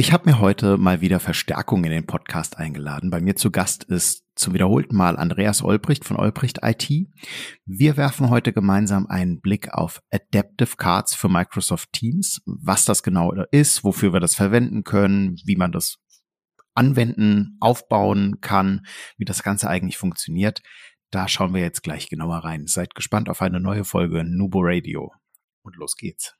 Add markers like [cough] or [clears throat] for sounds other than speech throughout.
Ich habe mir heute mal wieder Verstärkung in den Podcast eingeladen. Bei mir zu Gast ist zum wiederholten Mal Andreas Olbricht von Olbricht IT. Wir werfen heute gemeinsam einen Blick auf Adaptive Cards für Microsoft Teams, was das genau ist, wofür wir das verwenden können, wie man das anwenden, aufbauen kann, wie das Ganze eigentlich funktioniert. Da schauen wir jetzt gleich genauer rein. Seid gespannt auf eine neue Folge Nubo Radio. Und los geht's.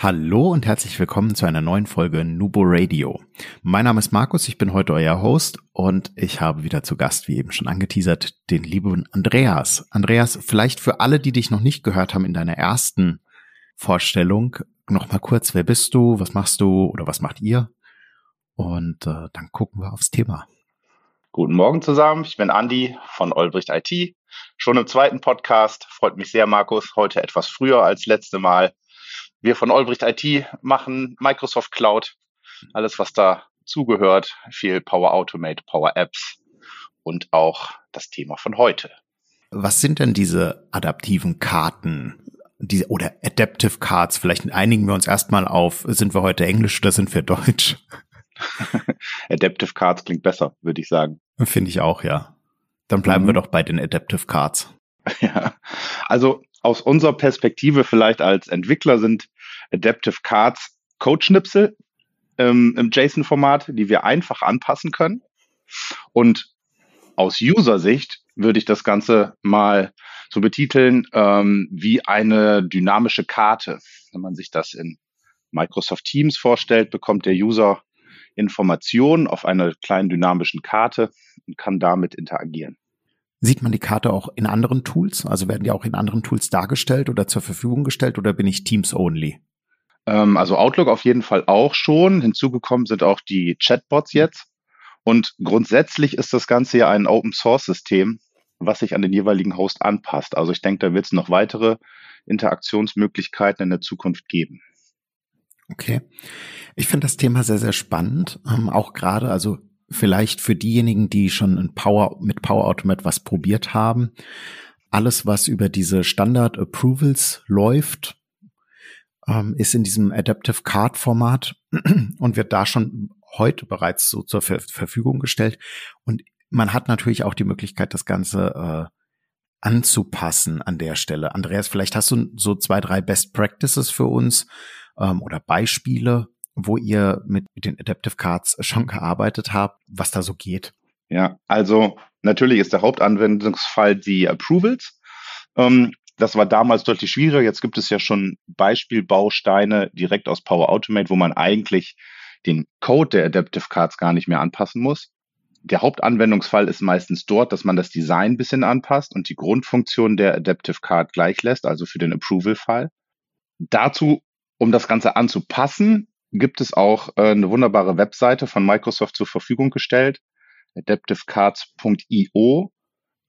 Hallo und herzlich willkommen zu einer neuen Folge Nubo Radio. Mein Name ist Markus, ich bin heute euer Host und ich habe wieder zu Gast, wie eben schon angeteasert, den lieben Andreas. Andreas, vielleicht für alle, die dich noch nicht gehört haben in deiner ersten Vorstellung, noch mal kurz, wer bist du, was machst du oder was macht ihr? Und äh, dann gucken wir aufs Thema. Guten Morgen zusammen, ich bin Andi von Olbricht IT. Schon im zweiten Podcast, freut mich sehr, Markus, heute etwas früher als letzte Mal wir von Olbricht IT machen Microsoft Cloud, alles was da zugehört, viel Power Automate, Power Apps und auch das Thema von heute. Was sind denn diese adaptiven Karten? Diese, oder Adaptive Cards, vielleicht einigen wir uns erstmal auf, sind wir heute Englisch oder sind wir Deutsch? [laughs] Adaptive Cards klingt besser, würde ich sagen. Finde ich auch, ja. Dann bleiben mhm. wir doch bei den Adaptive Cards. [laughs] Ja, also aus unserer Perspektive vielleicht als Entwickler sind Adaptive Cards Codeschnipsel ähm, im JSON-Format, die wir einfach anpassen können. Und aus User-Sicht würde ich das Ganze mal so betiteln ähm, wie eine dynamische Karte. Wenn man sich das in Microsoft Teams vorstellt, bekommt der User Informationen auf einer kleinen dynamischen Karte und kann damit interagieren. Sieht man die Karte auch in anderen Tools? Also werden die auch in anderen Tools dargestellt oder zur Verfügung gestellt oder bin ich Teams only? Ähm, also Outlook auf jeden Fall auch schon. Hinzugekommen sind auch die Chatbots jetzt. Und grundsätzlich ist das Ganze ja ein Open Source System, was sich an den jeweiligen Host anpasst. Also ich denke, da wird es noch weitere Interaktionsmöglichkeiten in der Zukunft geben. Okay. Ich finde das Thema sehr, sehr spannend. Ähm, auch gerade, also vielleicht für diejenigen, die schon Power, mit Power Automate was probiert haben. Alles, was über diese Standard Approvals läuft, ähm, ist in diesem Adaptive Card Format [clears throat] und wird da schon heute bereits so zur Ver Verfügung gestellt. Und man hat natürlich auch die Möglichkeit, das Ganze äh, anzupassen an der Stelle. Andreas, vielleicht hast du so zwei, drei Best Practices für uns ähm, oder Beispiele, wo ihr mit den Adaptive Cards schon gearbeitet habt, was da so geht. Ja, also natürlich ist der Hauptanwendungsfall die Approvals. Ähm, das war damals deutlich schwieriger. Jetzt gibt es ja schon Beispielbausteine direkt aus Power Automate, wo man eigentlich den Code der Adaptive Cards gar nicht mehr anpassen muss. Der Hauptanwendungsfall ist meistens dort, dass man das Design ein bisschen anpasst und die Grundfunktion der Adaptive Card gleich lässt, also für den Approval-Fall. Dazu, um das Ganze anzupassen, gibt es auch äh, eine wunderbare Webseite von Microsoft zur Verfügung gestellt, adaptivecards.io,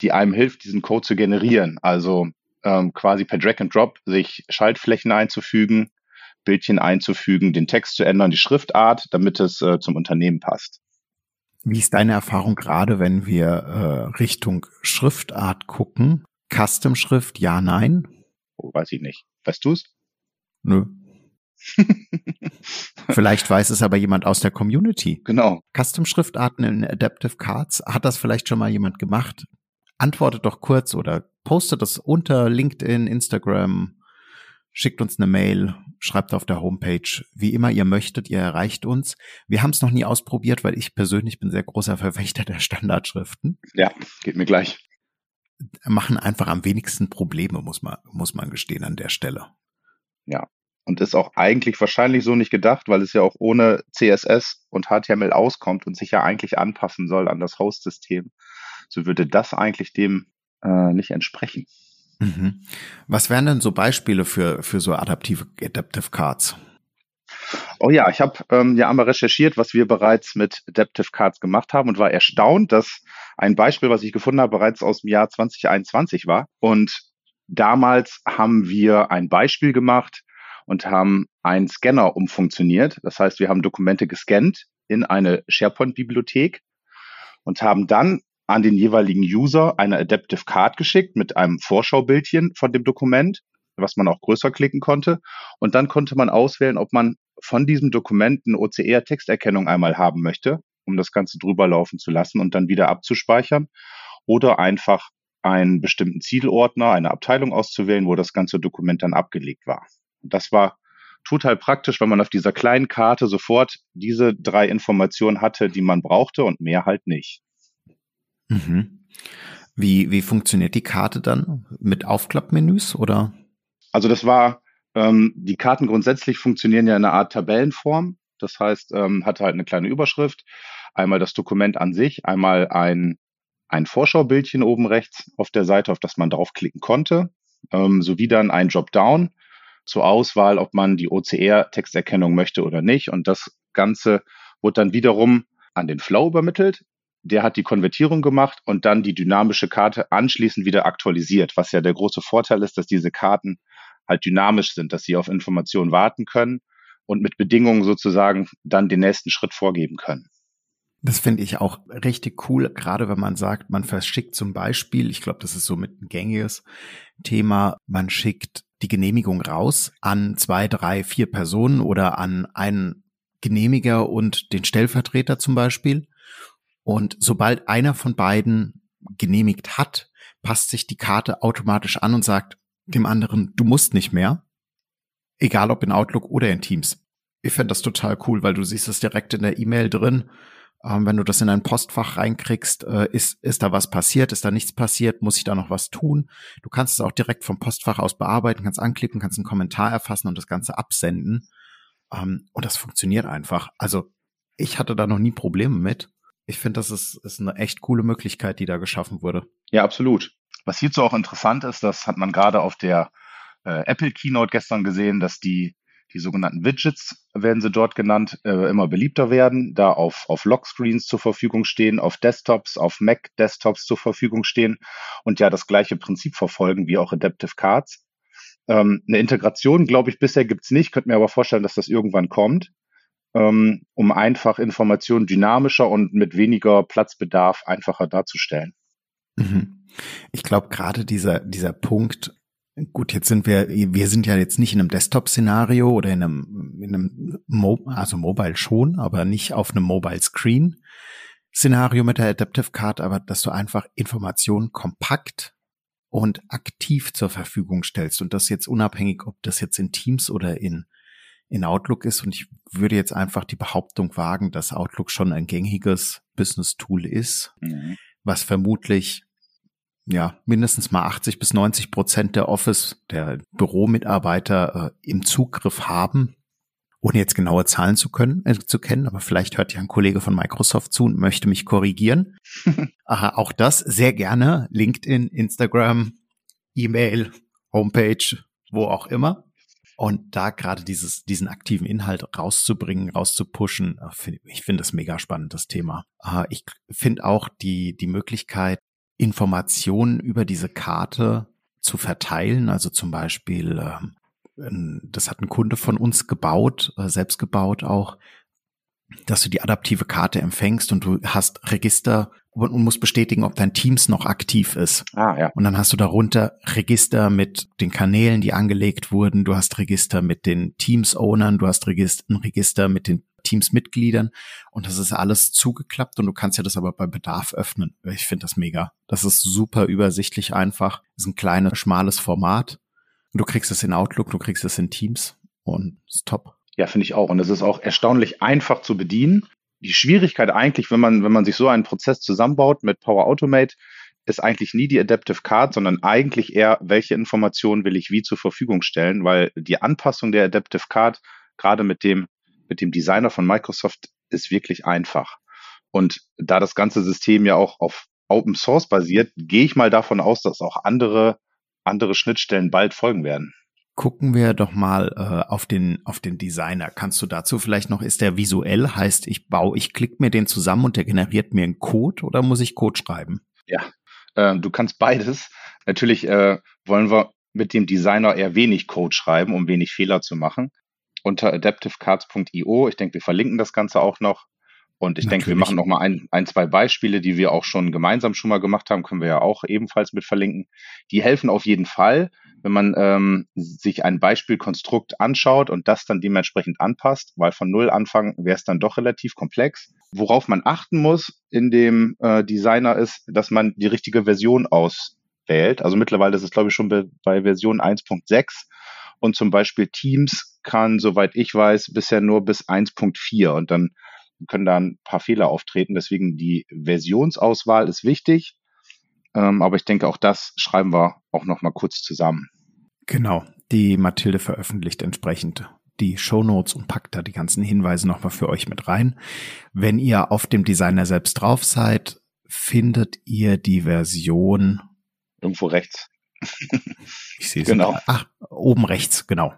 die einem hilft, diesen Code zu generieren. Also ähm, quasi per Drag and Drop sich Schaltflächen einzufügen, Bildchen einzufügen, den Text zu ändern, die Schriftart, damit es äh, zum Unternehmen passt. Wie ist deine Erfahrung gerade, wenn wir äh, Richtung Schriftart gucken? Custom-Schrift, ja, nein? Oh, weiß ich nicht. Weißt du es? Nö. [laughs] [laughs] vielleicht weiß es aber jemand aus der Community. Genau. Custom-Schriftarten in Adaptive Cards, hat das vielleicht schon mal jemand gemacht? Antwortet doch kurz oder postet das unter LinkedIn, Instagram, schickt uns eine Mail, schreibt auf der Homepage, wie immer ihr möchtet, ihr erreicht uns. Wir haben es noch nie ausprobiert, weil ich persönlich bin sehr großer Verfechter der Standardschriften. Ja, geht mir gleich. Machen einfach am wenigsten Probleme, muss man, muss man gestehen an der Stelle. Ja, und ist auch eigentlich wahrscheinlich so nicht gedacht, weil es ja auch ohne CSS und HTML auskommt und sich ja eigentlich anpassen soll an das Host-System. So würde das eigentlich dem äh, nicht entsprechen. Mhm. Was wären denn so Beispiele für, für so adaptive Adaptive Cards? Oh ja, ich habe ähm, ja einmal recherchiert, was wir bereits mit Adaptive Cards gemacht haben und war erstaunt, dass ein Beispiel, was ich gefunden habe, bereits aus dem Jahr 2021 war. Und damals haben wir ein Beispiel gemacht, und haben einen Scanner umfunktioniert. Das heißt, wir haben Dokumente gescannt in eine SharePoint-Bibliothek und haben dann an den jeweiligen User eine Adaptive Card geschickt mit einem Vorschaubildchen von dem Dokument, was man auch größer klicken konnte. Und dann konnte man auswählen, ob man von diesem Dokument eine OCR-Texterkennung einmal haben möchte, um das Ganze drüber laufen zu lassen und dann wieder abzuspeichern. Oder einfach einen bestimmten Zielordner, eine Abteilung auszuwählen, wo das ganze Dokument dann abgelegt war. Und das war total praktisch, weil man auf dieser kleinen Karte sofort diese drei Informationen hatte, die man brauchte und mehr halt nicht. Mhm. Wie, wie funktioniert die Karte dann? Mit Aufklappmenüs oder? Also das war, ähm, die Karten grundsätzlich funktionieren ja in einer Art Tabellenform. Das heißt, ähm, hatte halt eine kleine Überschrift, einmal das Dokument an sich, einmal ein, ein Vorschaubildchen oben rechts auf der Seite, auf das man draufklicken konnte, ähm, sowie dann ein Dropdown zur Auswahl, ob man die OCR-Texterkennung möchte oder nicht. Und das Ganze wurde dann wiederum an den Flow übermittelt. Der hat die Konvertierung gemacht und dann die dynamische Karte anschließend wieder aktualisiert, was ja der große Vorteil ist, dass diese Karten halt dynamisch sind, dass sie auf Informationen warten können und mit Bedingungen sozusagen dann den nächsten Schritt vorgeben können. Das finde ich auch richtig cool, gerade wenn man sagt, man verschickt zum Beispiel, ich glaube, das ist so mit ein gängiges Thema, man schickt die Genehmigung raus an zwei, drei, vier Personen oder an einen Genehmiger und den Stellvertreter zum Beispiel. Und sobald einer von beiden genehmigt hat, passt sich die Karte automatisch an und sagt dem anderen, du musst nicht mehr, egal ob in Outlook oder in Teams. Ich finde das total cool, weil du siehst es direkt in der E-Mail drin ähm, wenn du das in ein Postfach reinkriegst, äh, ist, ist da was passiert, ist da nichts passiert, muss ich da noch was tun? Du kannst es auch direkt vom Postfach aus bearbeiten, kannst anklicken, kannst einen Kommentar erfassen und das Ganze absenden. Ähm, und das funktioniert einfach. Also ich hatte da noch nie Probleme mit. Ich finde, das ist, ist eine echt coole Möglichkeit, die da geschaffen wurde. Ja, absolut. Was hierzu auch interessant ist, das hat man gerade auf der äh, Apple Keynote gestern gesehen, dass die die sogenannten Widgets werden sie dort genannt, äh, immer beliebter werden, da auf, auf Lockscreens zur Verfügung stehen, auf Desktops, auf Mac-Desktops zur Verfügung stehen und ja das gleiche Prinzip verfolgen wie auch Adaptive Cards. Ähm, eine Integration, glaube ich, bisher gibt's nicht, könnte mir aber vorstellen, dass das irgendwann kommt, ähm, um einfach Informationen dynamischer und mit weniger Platzbedarf einfacher darzustellen. Mhm. Ich glaube, gerade dieser, dieser Punkt, Gut, jetzt sind wir, wir sind ja jetzt nicht in einem Desktop-Szenario oder in einem, in einem Mo also Mobile schon, aber nicht auf einem Mobile Screen Szenario mit der Adaptive Card, aber dass du einfach Informationen kompakt und aktiv zur Verfügung stellst und das jetzt unabhängig, ob das jetzt in Teams oder in in Outlook ist und ich würde jetzt einfach die Behauptung wagen, dass Outlook schon ein gängiges Business Tool ist, mhm. was vermutlich ja, mindestens mal 80 bis 90 Prozent der Office, der Büromitarbeiter äh, im Zugriff haben, ohne jetzt genaue Zahlen zu können, äh, zu kennen, aber vielleicht hört ja ein Kollege von Microsoft zu und möchte mich korrigieren. [laughs] Aha, auch das sehr gerne. LinkedIn, Instagram, E-Mail, Homepage, wo auch immer. Und da gerade dieses, diesen aktiven Inhalt rauszubringen, rauszupushen, äh, ich finde das mega spannend, das Thema. Ich finde auch die, die Möglichkeit, Informationen über diese Karte zu verteilen. Also zum Beispiel, ähm, das hat ein Kunde von uns gebaut, äh, selbst gebaut auch, dass du die adaptive Karte empfängst und du hast Register und musst bestätigen, ob dein Teams noch aktiv ist. Ah, ja. Und dann hast du darunter Register mit den Kanälen, die angelegt wurden. Du hast Register mit den Teams-Ownern. Du hast Register, ein Register mit den Teams-Mitgliedern und das ist alles zugeklappt und du kannst ja das aber bei Bedarf öffnen. Ich finde das mega. Das ist super übersichtlich einfach. Ist ein kleines, schmales Format. Du kriegst es in Outlook, du kriegst es in Teams und ist top. Ja, finde ich auch. Und es ist auch erstaunlich einfach zu bedienen. Die Schwierigkeit eigentlich, wenn man, wenn man sich so einen Prozess zusammenbaut mit Power Automate, ist eigentlich nie die Adaptive Card, sondern eigentlich eher, welche Informationen will ich wie zur Verfügung stellen, weil die Anpassung der Adaptive Card gerade mit dem mit dem Designer von Microsoft ist wirklich einfach. Und da das ganze System ja auch auf Open Source basiert, gehe ich mal davon aus, dass auch andere, andere Schnittstellen bald folgen werden. Gucken wir doch mal äh, auf den auf den Designer. Kannst du dazu vielleicht noch, ist der visuell, heißt ich baue, ich klicke mir den zusammen und der generiert mir einen Code oder muss ich Code schreiben? Ja, äh, du kannst beides. Natürlich äh, wollen wir mit dem Designer eher wenig Code schreiben, um wenig Fehler zu machen. Unter adaptivecards.io. Ich denke, wir verlinken das Ganze auch noch. Und ich Natürlich. denke, wir machen noch mal ein, ein, zwei Beispiele, die wir auch schon gemeinsam schon mal gemacht haben, können wir ja auch ebenfalls mit verlinken. Die helfen auf jeden Fall, wenn man ähm, sich ein Beispielkonstrukt anschaut und das dann dementsprechend anpasst, weil von Null anfangen wäre es dann doch relativ komplex. Worauf man achten muss in dem äh, Designer ist, dass man die richtige Version auswählt. Also mittlerweile ist es, glaube ich, schon bei, bei Version 1.6 und zum Beispiel Teams kann, soweit ich weiß, bisher nur bis 1.4 und dann können da ein paar Fehler auftreten. Deswegen die Versionsauswahl ist wichtig. Ähm, aber ich denke, auch das schreiben wir auch noch mal kurz zusammen. Genau. Die Mathilde veröffentlicht entsprechend die Show Notes und packt da die ganzen Hinweise noch mal für euch mit rein. Wenn ihr auf dem Designer selbst drauf seid, findet ihr die Version irgendwo rechts. Ich sehe es. Genau. Ach, oben rechts, genau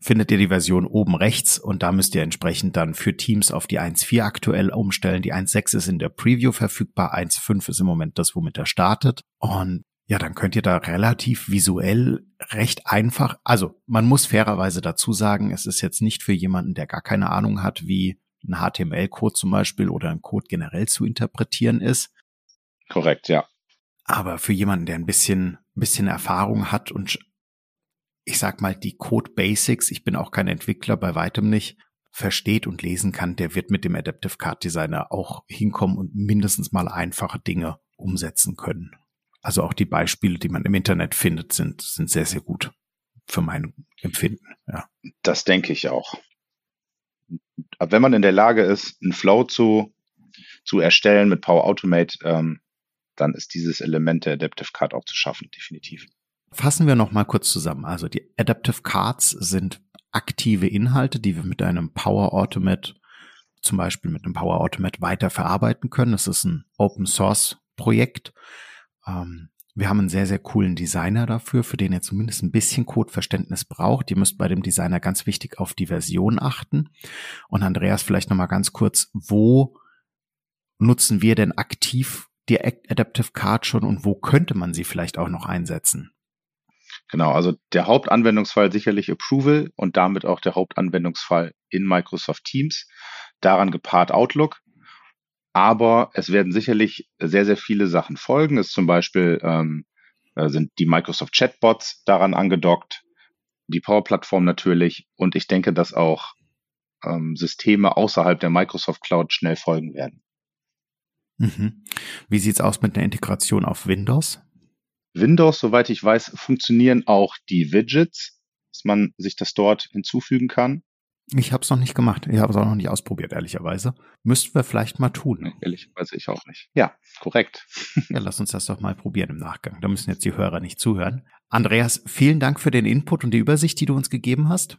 findet ihr die Version oben rechts und da müsst ihr entsprechend dann für Teams auf die 1.4 aktuell umstellen. Die 1.6 ist in der Preview verfügbar, 1.5 ist im Moment das, womit er startet. Und ja, dann könnt ihr da relativ visuell recht einfach, also man muss fairerweise dazu sagen, es ist jetzt nicht für jemanden, der gar keine Ahnung hat, wie ein HTML-Code zum Beispiel oder ein Code generell zu interpretieren ist. Korrekt, ja. Aber für jemanden, der ein bisschen, ein bisschen Erfahrung hat und ich sag mal, die Code Basics, ich bin auch kein Entwickler, bei weitem nicht, versteht und lesen kann, der wird mit dem Adaptive Card Designer auch hinkommen und mindestens mal einfache Dinge umsetzen können. Also auch die Beispiele, die man im Internet findet, sind, sind sehr, sehr gut für mein Empfinden. Ja. Das denke ich auch. Aber wenn man in der Lage ist, einen Flow zu, zu erstellen mit Power Automate, ähm, dann ist dieses Element der Adaptive Card auch zu schaffen, definitiv. Fassen wir noch mal kurz zusammen. Also die Adaptive Cards sind aktive Inhalte, die wir mit einem Power Automate, zum Beispiel mit einem Power Automate weiter verarbeiten können. Es ist ein Open Source Projekt. Ähm, wir haben einen sehr, sehr coolen Designer dafür, für den ihr zumindest ein bisschen Codeverständnis braucht. Ihr müsst bei dem Designer ganz wichtig auf die Version achten. Und Andreas, vielleicht noch mal ganz kurz, wo nutzen wir denn aktiv die Adaptive Card schon und wo könnte man sie vielleicht auch noch einsetzen? Genau, also der Hauptanwendungsfall sicherlich Approval und damit auch der Hauptanwendungsfall in Microsoft Teams. Daran gepaart Outlook. Aber es werden sicherlich sehr, sehr viele Sachen folgen. Es zum Beispiel ähm, äh, sind die Microsoft Chatbots daran angedockt, die Power Plattform natürlich. Und ich denke, dass auch ähm, Systeme außerhalb der Microsoft Cloud schnell folgen werden. Mhm. Wie sieht's aus mit der Integration auf Windows? Windows, soweit ich weiß, funktionieren auch die Widgets, dass man sich das dort hinzufügen kann. Ich habe es noch nicht gemacht. Ich habe es auch noch nicht ausprobiert, ehrlicherweise. Müssten wir vielleicht mal tun. Nee, ehrlicherweise ich auch nicht. Ja, korrekt. ja, lass uns das doch mal probieren im Nachgang. Da müssen jetzt die Hörer nicht zuhören. Andreas, vielen Dank für den Input und die Übersicht, die du uns gegeben hast.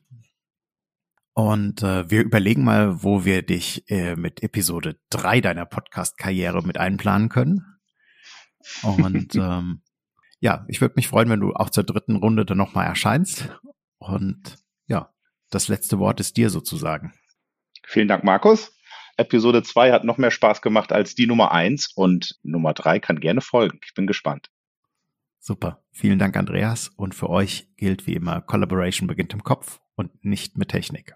Und äh, wir überlegen mal, wo wir dich äh, mit Episode drei deiner Podcast-Karriere mit einplanen können. Und [laughs] ähm, ja, ich würde mich freuen, wenn du auch zur dritten Runde dann nochmal erscheinst. Und ja, das letzte Wort ist dir sozusagen. Vielen Dank, Markus. Episode 2 hat noch mehr Spaß gemacht als die Nummer 1 und Nummer 3 kann gerne folgen. Ich bin gespannt. Super. Vielen Dank, Andreas. Und für euch gilt wie immer, Collaboration beginnt im Kopf und nicht mit Technik.